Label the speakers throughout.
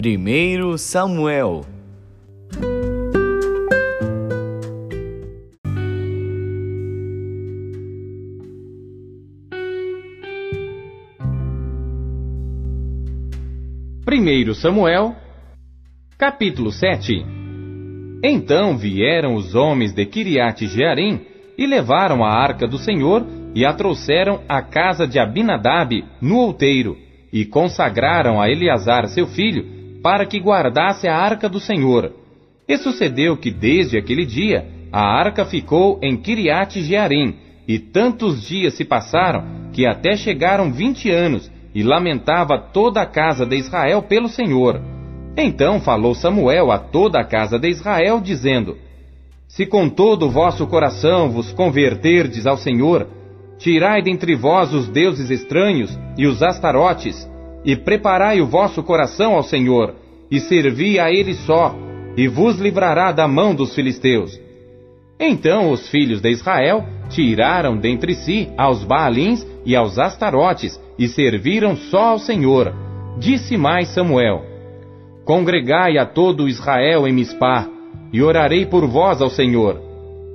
Speaker 1: 1 Samuel.
Speaker 2: Primeiro Samuel, capítulo 7 Então vieram os homens de Kiriat Jearim e levaram a arca do Senhor e a trouxeram à casa de Abinadab no outeiro e consagraram a Eleazar seu filho para que guardasse a arca do Senhor. E sucedeu que desde aquele dia a arca ficou em Kiriat Jearim e tantos dias se passaram que até chegaram vinte anos e lamentava toda a casa de Israel pelo Senhor. Então falou Samuel a toda a casa de Israel, dizendo: Se com todo o vosso coração vos converterdes ao Senhor, tirai dentre vós os deuses estranhos e os astarotes, e preparai o vosso coração ao Senhor, e servi a Ele só, e vos livrará da mão dos filisteus. Então os filhos de Israel tiraram dentre si aos Baalins e aos Astarotes, e serviram só ao Senhor. Disse mais Samuel: Congregai a todo Israel em Mispá, e orarei por vós ao Senhor.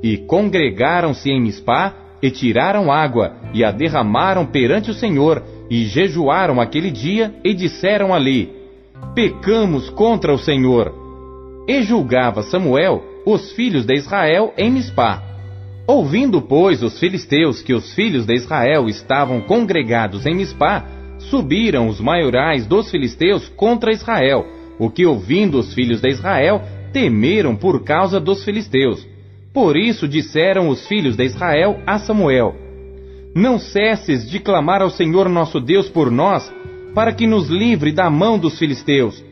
Speaker 2: E congregaram-se em Mispá, e tiraram água, e a derramaram perante o Senhor, e jejuaram aquele dia, e disseram ali: Pecamos contra o Senhor. E julgava Samuel os filhos de Israel em Mispá. Ouvindo, pois, os filisteus que os filhos de Israel estavam congregados em Mispá, subiram os maiorais dos filisteus contra Israel, o que, ouvindo os filhos de Israel, temeram por causa dos filisteus. Por isso disseram os filhos de Israel a Samuel: Não cesses de clamar ao Senhor nosso Deus por nós, para que nos livre da mão dos filisteus.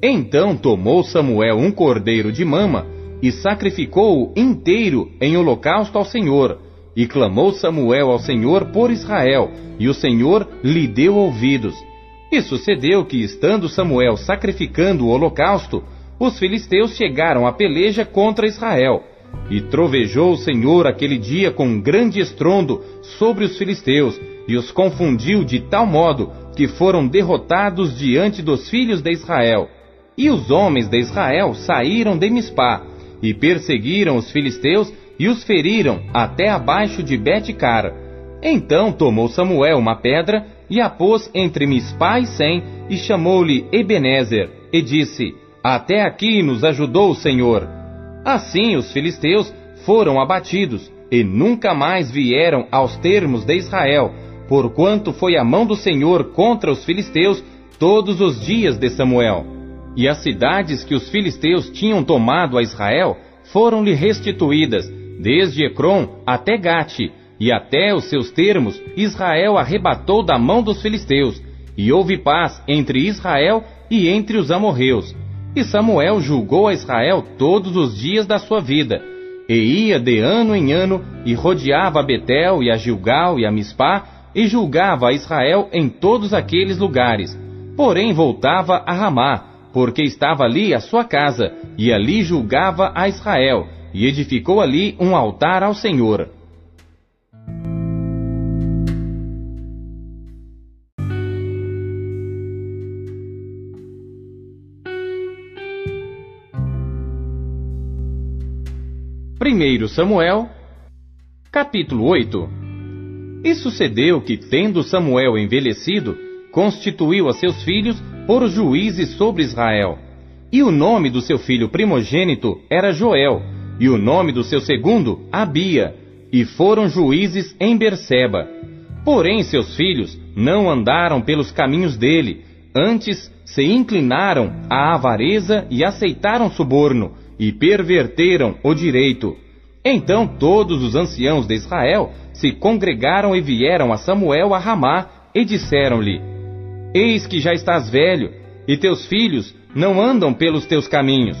Speaker 2: Então tomou Samuel um cordeiro de mama, e sacrificou-o inteiro em holocausto ao Senhor. E clamou Samuel ao Senhor por Israel, e o Senhor lhe deu ouvidos. E sucedeu que, estando Samuel sacrificando o holocausto, os filisteus chegaram à peleja contra Israel. E trovejou o Senhor aquele dia com grande estrondo sobre os filisteus, e os confundiu de tal modo que foram derrotados diante dos filhos de Israel. E os homens de Israel saíram de Mispá, e perseguiram os filisteus e os feriram até abaixo de Bet-car. Então tomou Samuel uma pedra e a pôs entre Mispá e Sem e chamou-lhe Ebenezer e disse: Até aqui nos ajudou o Senhor. Assim os filisteus foram abatidos e nunca mais vieram aos termos de Israel, porquanto foi a mão do Senhor contra os filisteus todos os dias de Samuel. E as cidades que os filisteus tinham tomado a Israel foram-lhe restituídas, desde Ecrom até Gate, e até os seus termos Israel arrebatou da mão dos filisteus, e houve paz entre Israel e entre os amorreus. E Samuel julgou a Israel todos os dias da sua vida, e ia de ano em ano, e rodeava a Betel, e a Gilgal, e a Mispá, e julgava a Israel em todos aqueles lugares. Porém voltava a Ramá, porque estava ali a sua casa, e ali julgava a Israel, e edificou ali um altar ao Senhor. Primeiro Samuel, capítulo 8 E sucedeu que, tendo Samuel envelhecido, constituiu a seus filhos por juízes sobre Israel. E o nome do seu filho primogênito era Joel, e o nome do seu segundo, Abia, e foram juízes em Berseba. Porém, seus filhos não andaram pelos caminhos dele, antes se inclinaram à avareza e aceitaram suborno, e perverteram o direito. Então todos os anciãos de Israel se congregaram e vieram a Samuel a Ramá, e disseram-lhe: Eis que já estás velho, e teus filhos não andam pelos teus caminhos.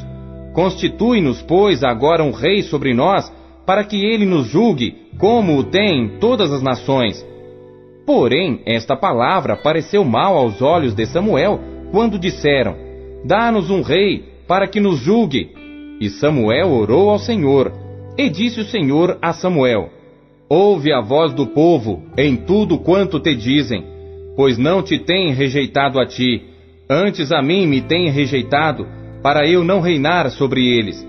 Speaker 2: Constitui-nos, pois, agora um rei sobre nós, para que ele nos julgue, como o tem todas as nações. Porém, esta palavra pareceu mal aos olhos de Samuel, quando disseram: Dá-nos um rei, para que nos julgue. E Samuel orou ao Senhor, e disse o Senhor a Samuel: Ouve a voz do povo em tudo quanto te dizem pois não te têm rejeitado a ti, Antes a mim me têm rejeitado, para eu não reinar sobre eles,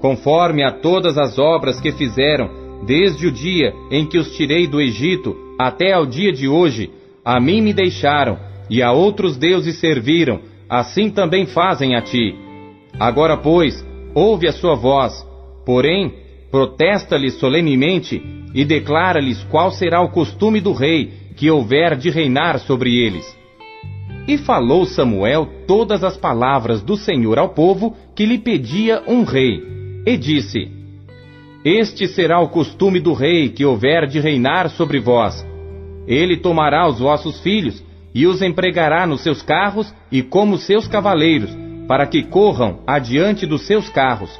Speaker 2: conforme a todas as obras que fizeram, desde o dia em que os tirei do Egito até ao dia de hoje, a mim me deixaram, e a outros deuses serviram, assim também fazem a ti. Agora, pois, ouve a sua voz, porém, protesta-lhes solenemente e declara-lhes qual será o costume do rei que houver de reinar sobre eles. E falou Samuel todas as palavras do Senhor ao povo que lhe pedia um rei, e disse: Este será o costume do rei que houver de reinar sobre vós. Ele tomará os vossos filhos e os empregará nos seus carros e como seus cavaleiros, para que corram adiante dos seus carros,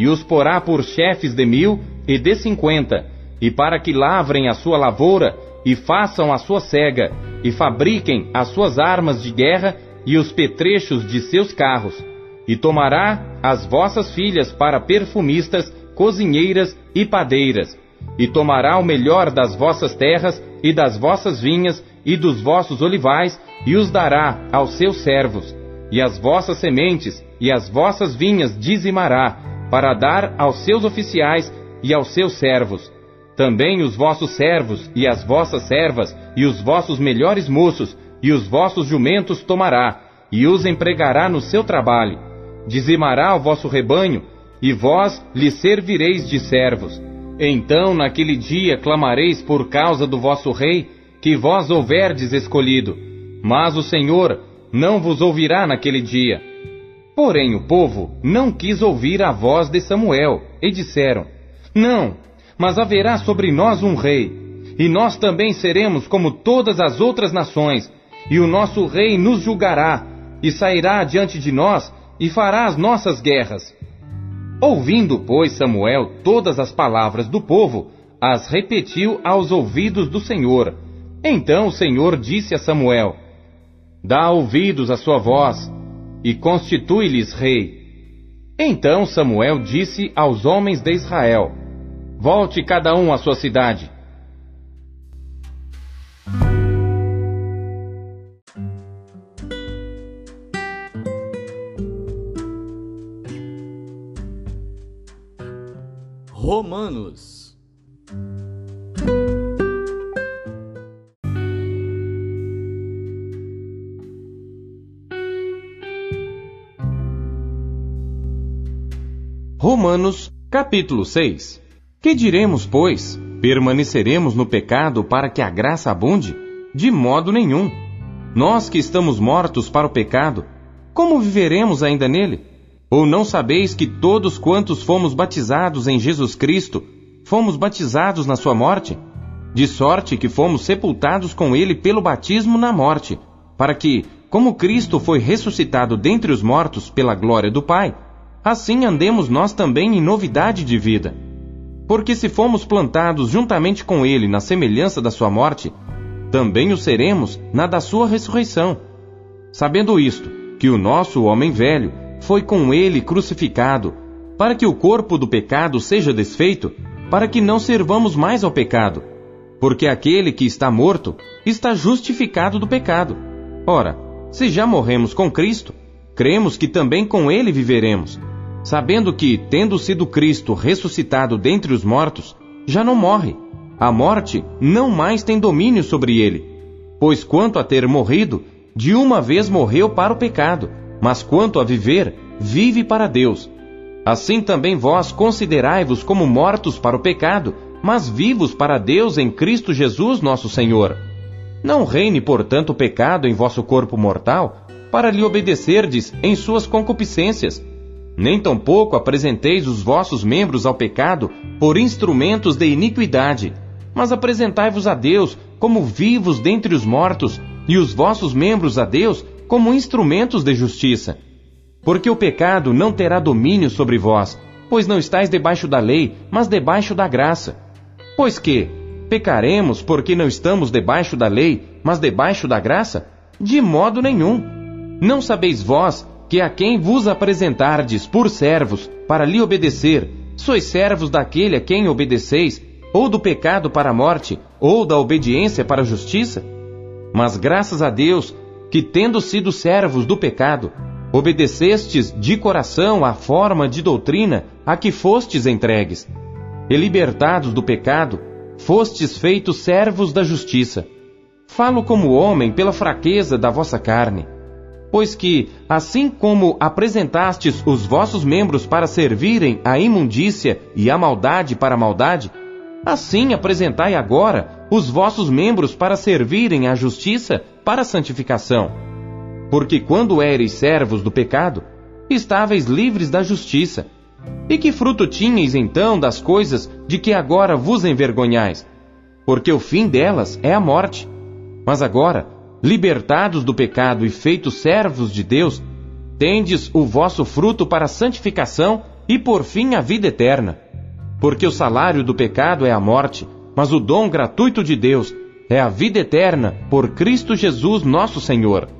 Speaker 2: e os porá por chefes de mil e de cinquenta, e para que lavrem a sua lavoura, e façam a sua cega, e fabriquem as suas armas de guerra e os petrechos de seus carros, e tomará as vossas filhas para perfumistas, cozinheiras e padeiras, e tomará o melhor das vossas terras e das vossas vinhas e dos vossos olivais, e os dará aos seus servos, e as vossas sementes e as vossas vinhas dizimará, para dar aos seus oficiais e aos seus servos. Também os vossos servos e as vossas servas, e os vossos melhores moços, e os vossos jumentos tomará, e os empregará no seu trabalho. Dizimará o vosso rebanho, e vós lhe servireis de servos. Então naquele dia clamareis por causa do vosso rei, que vós houverdes escolhido. Mas o Senhor não vos ouvirá naquele dia. Porém o povo não quis ouvir a voz de Samuel, e disseram: Não, mas haverá sobre nós um rei, e nós também seremos como todas as outras nações, e o nosso rei nos julgará, e sairá diante de nós, e fará as nossas guerras. Ouvindo, pois, Samuel todas as palavras do povo, as repetiu aos ouvidos do Senhor. Então o Senhor disse a Samuel: Dá ouvidos à sua voz e constitui-lhes rei. Então Samuel disse aos homens de Israel: Volte cada um à sua cidade. Capítulo 6. Que diremos, pois? Permaneceremos no pecado para que a graça abunde? De modo nenhum. Nós que estamos mortos para o pecado, como viveremos ainda nele? Ou não sabeis que todos quantos fomos batizados em Jesus Cristo, fomos batizados na sua morte? De sorte que fomos sepultados com ele pelo batismo na morte, para que, como Cristo foi ressuscitado dentre os mortos pela glória do Pai, assim andemos nós também em novidade de vida. Porque se fomos plantados juntamente com Ele na semelhança da Sua morte, também o seremos na da Sua ressurreição. Sabendo isto, que o nosso homem velho foi com Ele crucificado, para que o corpo do pecado seja desfeito, para que não servamos mais ao pecado. Porque aquele que está morto está justificado do pecado. Ora, se já morremos com Cristo, cremos que também com Ele viveremos sabendo que, tendo sido Cristo ressuscitado dentre os mortos, já não morre. A morte não mais tem domínio sobre ele. Pois quanto a ter morrido, de uma vez morreu para o pecado, mas quanto a viver, vive para Deus. Assim também vós considerai-vos como mortos para o pecado, mas vivos para Deus em Cristo Jesus nosso Senhor. Não reine, portanto, o pecado em vosso corpo mortal, para lhe obedecerdes em suas concupiscências nem tampouco apresenteis os vossos membros ao pecado por instrumentos de iniquidade, mas apresentai-vos a Deus como vivos dentre os mortos, e os vossos membros a Deus como instrumentos de justiça. Porque o pecado não terá domínio sobre vós, pois não estáis debaixo da lei, mas debaixo da graça. Pois que, pecaremos porque não estamos debaixo da lei, mas debaixo da graça? De modo nenhum. Não sabeis vós que a quem vos apresentardes por servos para lhe obedecer, sois servos daquele a quem obedeceis, ou do pecado para a morte, ou da obediência para a justiça? Mas graças a Deus, que, tendo sido servos do pecado, obedecestes de coração à forma de doutrina a que fostes entregues, e libertados do pecado, fostes feitos servos da justiça. Falo como homem pela fraqueza da vossa carne. Pois que, assim como apresentastes os vossos membros para servirem à imundícia e à maldade para a maldade, assim apresentai agora os vossos membros para servirem à justiça para a santificação. Porque quando éreis servos do pecado, estáveis livres da justiça. E que fruto tinhais então das coisas de que agora vos envergonhais? Porque o fim delas é a morte. Mas agora, libertados do pecado e feitos servos de Deus, tendes o vosso fruto para a santificação e por fim a vida eterna. Porque o salário do pecado é a morte, mas o dom gratuito de Deus é a vida eterna por Cristo Jesus nosso Senhor.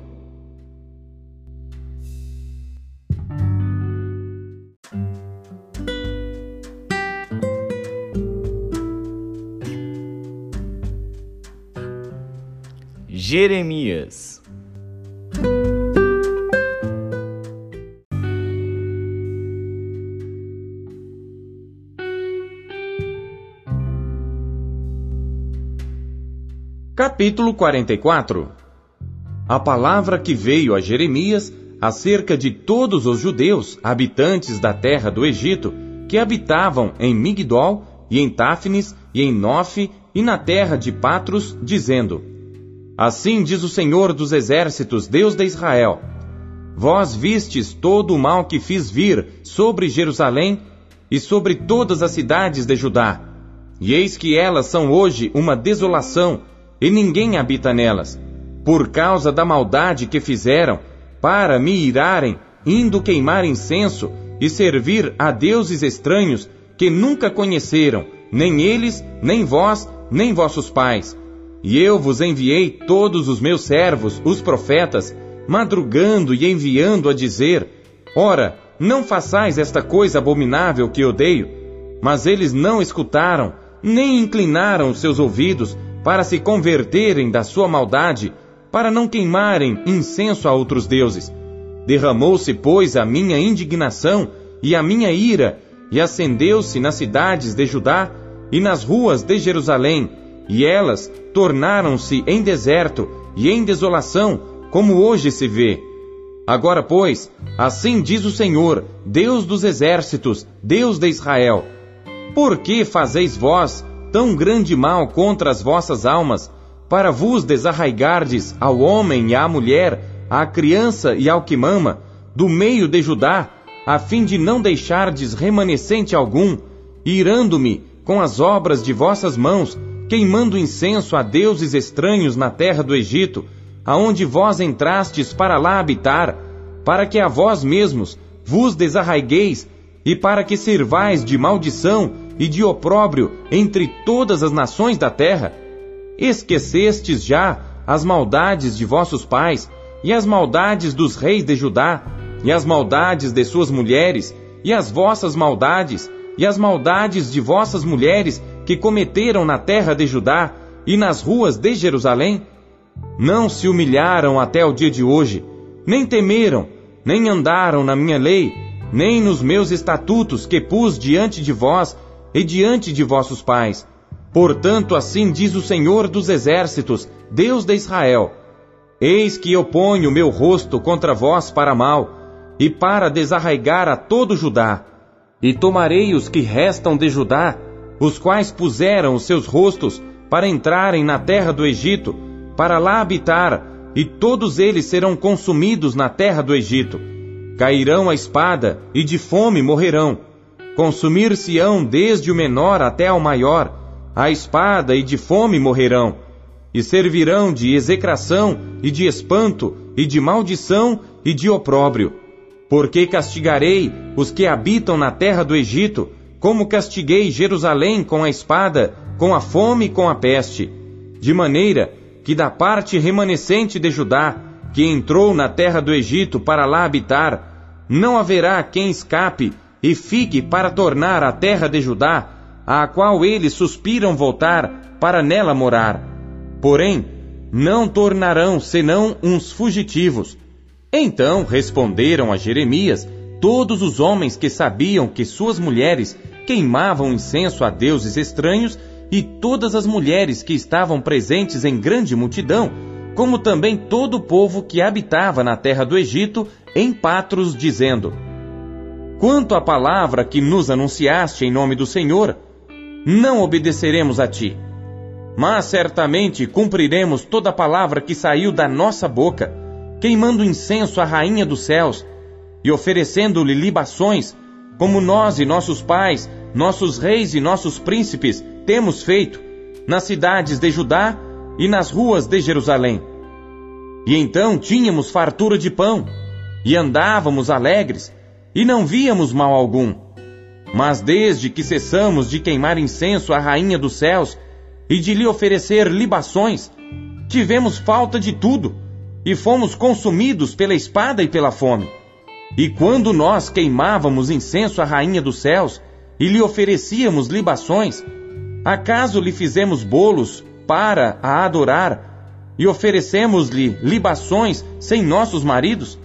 Speaker 1: Jeremias.
Speaker 2: Capítulo 44 A palavra que veio a Jeremias acerca de todos os judeus habitantes da terra do Egito que habitavam em Migdol e em Táfnis e em Nofe e na terra de Patros, dizendo: Assim diz o Senhor dos Exércitos, Deus de Israel: Vós vistes todo o mal que fiz vir sobre Jerusalém e sobre todas as cidades de Judá. E eis que elas são hoje uma desolação, e ninguém habita nelas, por causa da maldade que fizeram, para me irarem, indo queimar incenso e servir a deuses estranhos que nunca conheceram, nem eles, nem vós, nem vossos pais e eu vos enviei todos os meus servos, os profetas, madrugando e enviando a dizer: Ora, não façais esta coisa abominável que odeio. Mas eles não escutaram, nem inclinaram seus ouvidos para se converterem da sua maldade, para não queimarem incenso a outros deuses. Derramou-se, pois, a minha indignação e a minha ira, e acendeu-se nas cidades de Judá e nas ruas de Jerusalém, e elas tornaram-se em deserto e em desolação, como hoje se vê. Agora, pois, assim diz o Senhor, Deus dos exércitos, Deus de Israel: Por que fazeis vós tão grande mal contra as vossas almas, para vos desarraigardes ao homem e à mulher, à criança e ao que mama, do meio de Judá, a fim de não deixardes remanescente algum, irando-me com as obras de vossas mãos, queimando incenso a deuses estranhos na terra do Egito, aonde vós entrastes para lá habitar, para que a vós mesmos vos desarraigueis e para que servais de maldição e de opróbrio entre todas as nações da terra? Esquecestes já as maldades de vossos pais, e as maldades dos reis de Judá, e as maldades de suas mulheres, e as vossas maldades, e as maldades de vossas mulheres, que cometeram na terra de Judá e nas ruas de Jerusalém? Não se humilharam até o dia de hoje, nem temeram, nem andaram na minha lei, nem nos meus estatutos que pus diante de vós e diante de vossos pais. Portanto, assim diz o Senhor dos Exércitos, Deus de Israel: Eis que eu ponho meu rosto contra vós para mal, e para desarraigar a todo Judá. E tomarei os que restam de Judá os quais puseram os seus rostos para entrarem na terra do Egito, para lá habitar, e todos eles serão consumidos na terra do Egito. Cairão a espada, e de fome morrerão. Consumir-se-ão desde o menor até ao maior, a espada e de fome morrerão. E servirão de execração, e de espanto, e de maldição, e de opróbrio. Porque castigarei os que habitam na terra do Egito, como castiguei Jerusalém com a espada, com a fome e com a peste, de maneira que da parte remanescente de Judá, que entrou na terra do Egito para lá habitar, não haverá quem escape e fique para tornar a terra de Judá, a qual eles suspiram voltar para nela morar. Porém, não tornarão senão uns fugitivos. Então responderam a Jeremias todos os homens que sabiam que suas mulheres queimavam incenso a deuses estranhos e todas as mulheres que estavam presentes em grande multidão, como também todo o povo que habitava na terra do Egito, em Patros, dizendo: Quanto à palavra que nos anunciaste em nome do Senhor, não obedeceremos a ti. Mas certamente cumpriremos toda a palavra que saiu da nossa boca, queimando incenso à rainha dos céus e oferecendo-lhe libações, como nós e nossos pais, nossos reis e nossos príncipes temos feito nas cidades de Judá e nas ruas de Jerusalém. E então tínhamos fartura de pão, e andávamos alegres, e não víamos mal algum. Mas desde que cessamos de queimar incenso à Rainha dos céus e de lhe oferecer libações, tivemos falta de tudo, e fomos consumidos pela espada e pela fome. E quando nós queimávamos incenso à Rainha dos céus e lhe oferecíamos libações, Acaso lhe fizemos bolos para a adorar e oferecemos-lhe libações sem nossos maridos?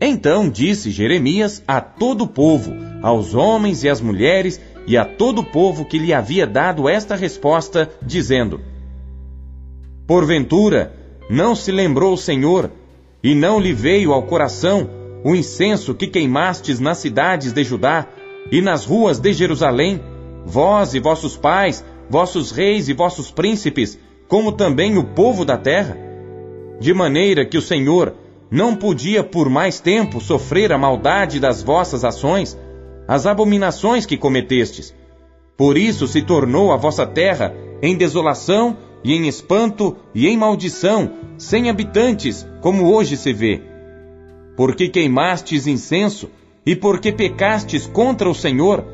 Speaker 2: Então disse Jeremias a todo o povo, aos homens e às mulheres, e a todo o povo que lhe havia dado esta resposta, dizendo: Porventura, não se lembrou o Senhor, e não lhe veio ao coração o incenso que queimastes nas cidades de Judá e nas ruas de Jerusalém, vós e vossos pais, vossos reis e vossos príncipes, como também o povo da terra? De maneira que o Senhor não podia por mais tempo sofrer a maldade das vossas ações, as abominações que cometestes. Por isso se tornou a vossa terra em desolação e em espanto e em maldição, sem habitantes, como hoje se vê. Porque queimastes incenso? E porque pecastes contra o Senhor,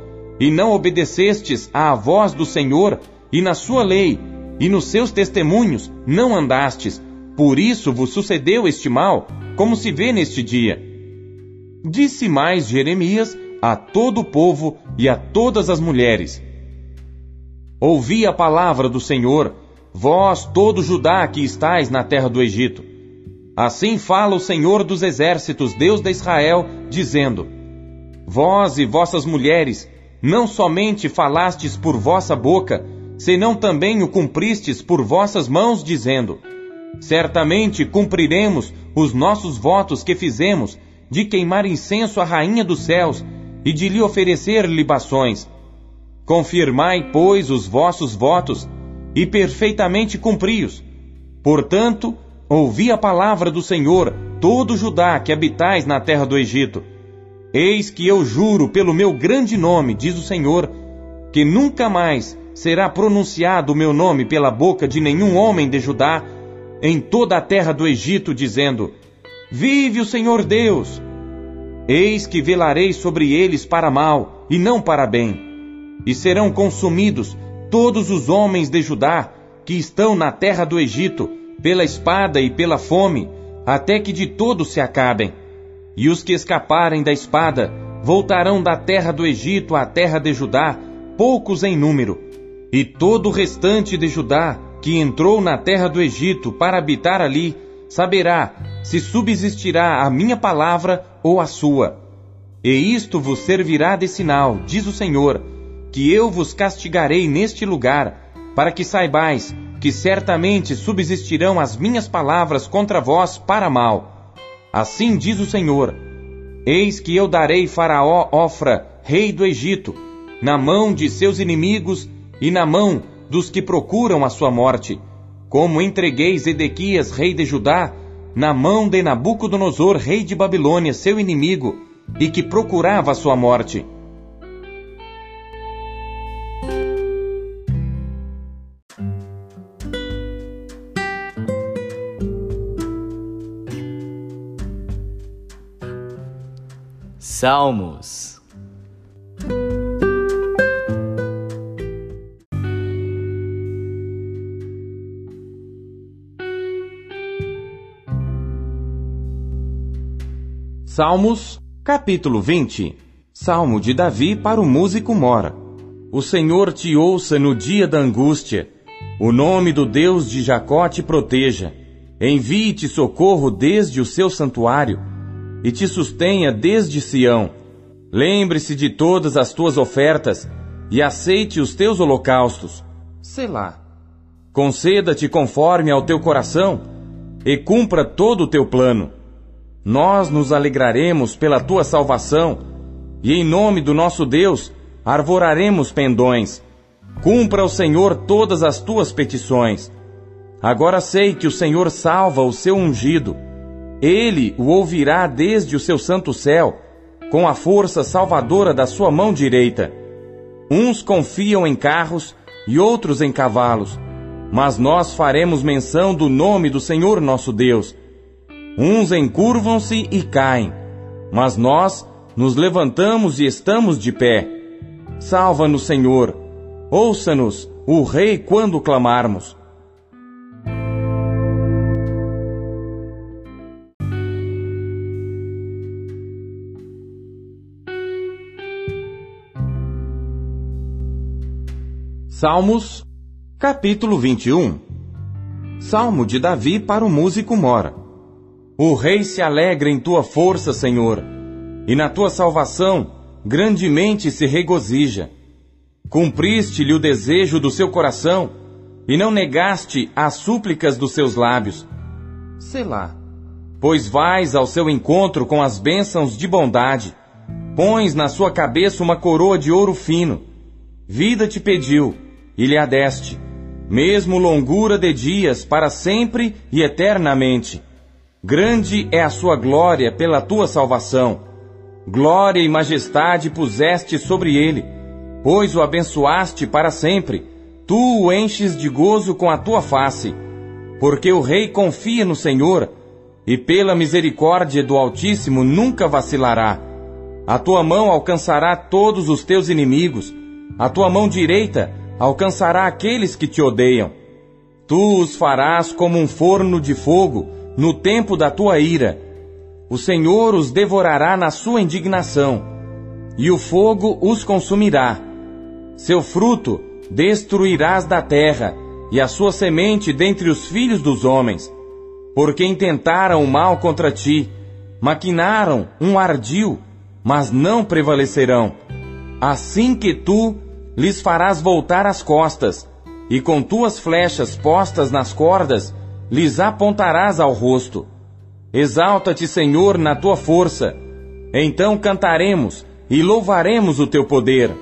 Speaker 2: e não obedecestes à voz do Senhor, e na sua lei, e nos seus testemunhos não andastes, por isso vos sucedeu este mal, como se vê neste dia. Disse mais Jeremias a todo o povo e a todas as mulheres: Ouvi a palavra do Senhor, vós todo Judá que estais na terra do Egito. Assim fala o Senhor dos exércitos, Deus de Israel, dizendo: Vós e vossas mulheres não somente falastes por vossa boca, senão também o cumpristes por vossas mãos, dizendo: Certamente cumpriremos os nossos votos que fizemos de queimar incenso à Rainha dos céus e de lhe oferecer libações. Confirmai, pois, os vossos votos e perfeitamente cumpri-os. Portanto, ouvi a palavra do Senhor, todo Judá que habitais na terra do Egito Eis que eu juro pelo meu grande nome, diz o Senhor, que nunca mais será pronunciado o meu nome pela boca de nenhum homem de Judá em toda a terra do Egito, dizendo: Vive o Senhor Deus! Eis que velarei sobre eles para mal e não para bem, e serão consumidos todos os homens de Judá que estão na terra do Egito pela espada e pela fome, até que de todo se acabem. E os que escaparem da espada voltarão da terra do Egito à terra de Judá, poucos em número. E todo o restante de Judá, que entrou na terra do Egito para habitar ali, saberá se subsistirá a minha palavra ou a sua. E isto vos servirá de sinal, diz o Senhor, que eu vos castigarei neste lugar, para que saibais que certamente subsistirão as minhas palavras contra vós para mal Assim diz o Senhor: Eis que eu darei Faraó Ofra, rei do Egito, na mão de seus inimigos e na mão dos que procuram a sua morte, como entreguei Zedequias, rei de Judá, na mão de Nabucodonosor, rei de Babilônia, seu inimigo, e que procurava a sua morte.
Speaker 1: Salmos.
Speaker 2: Salmos, capítulo 20. Salmo de Davi para o músico Mora. O Senhor te ouça no dia da angústia. O nome do Deus de Jacó te proteja. Envie-te socorro desde o seu santuário e te sustenha desde Sião. Lembre-se de todas as tuas ofertas e aceite os teus holocaustos. Selá. Conceda-te conforme ao teu coração e cumpra todo o teu plano. Nós nos alegraremos pela tua salvação e em nome do nosso Deus arvoraremos pendões. Cumpra o Senhor todas as tuas petições. Agora sei que o Senhor salva o seu ungido. Ele o ouvirá desde o seu santo céu, com a força salvadora da sua mão direita. Uns confiam em carros e outros em cavalos, mas nós faremos menção do nome do Senhor nosso Deus. Uns encurvam-se e caem, mas nós nos levantamos e estamos de pé. Salva-nos, Senhor. Ouça-nos, o Rei, quando clamarmos. Salmos, capítulo 21 Salmo de Davi para o músico Mora. O rei se alegra em tua força, Senhor, e na tua salvação grandemente se regozija. Cumpriste-lhe o desejo do seu coração e não negaste as súplicas dos seus lábios. Selá. Pois vais ao seu encontro com as bênçãos de bondade, pões na sua cabeça uma coroa de ouro fino. Vida te pediu, e lhe adeste, mesmo longura de dias para sempre e eternamente. Grande é a sua glória pela tua salvação. Glória e majestade puseste sobre ele, pois o abençoaste para sempre. Tu o enches de gozo com a tua face, porque o rei confia no Senhor, e pela misericórdia do Altíssimo nunca vacilará. A tua mão alcançará todos os teus inimigos, a tua mão direita alcançará aqueles que te odeiam. Tu os farás como um forno de fogo no tempo da tua ira. O Senhor os devorará na sua indignação, e o fogo os consumirá. Seu fruto destruirás da terra, e a sua semente dentre os filhos dos homens. Porque intentaram o mal contra ti, maquinaram um ardil, mas não prevalecerão. Assim que tu lhes farás voltar as costas, e com tuas flechas postas nas cordas, lhes apontarás ao rosto. Exalta-te, Senhor, na tua força. Então cantaremos e louvaremos o teu poder.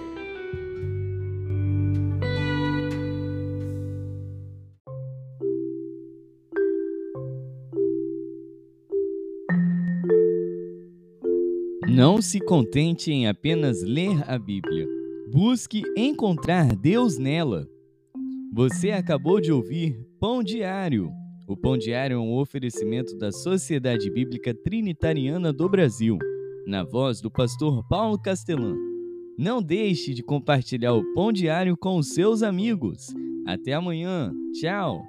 Speaker 1: Não se contente em apenas ler a Bíblia. Busque encontrar Deus nela. Você acabou de ouvir Pão Diário. O Pão Diário é um oferecimento da Sociedade Bíblica Trinitariana do Brasil, na voz do pastor Paulo Castelã. Não deixe de compartilhar o Pão Diário com os seus amigos. Até amanhã. Tchau.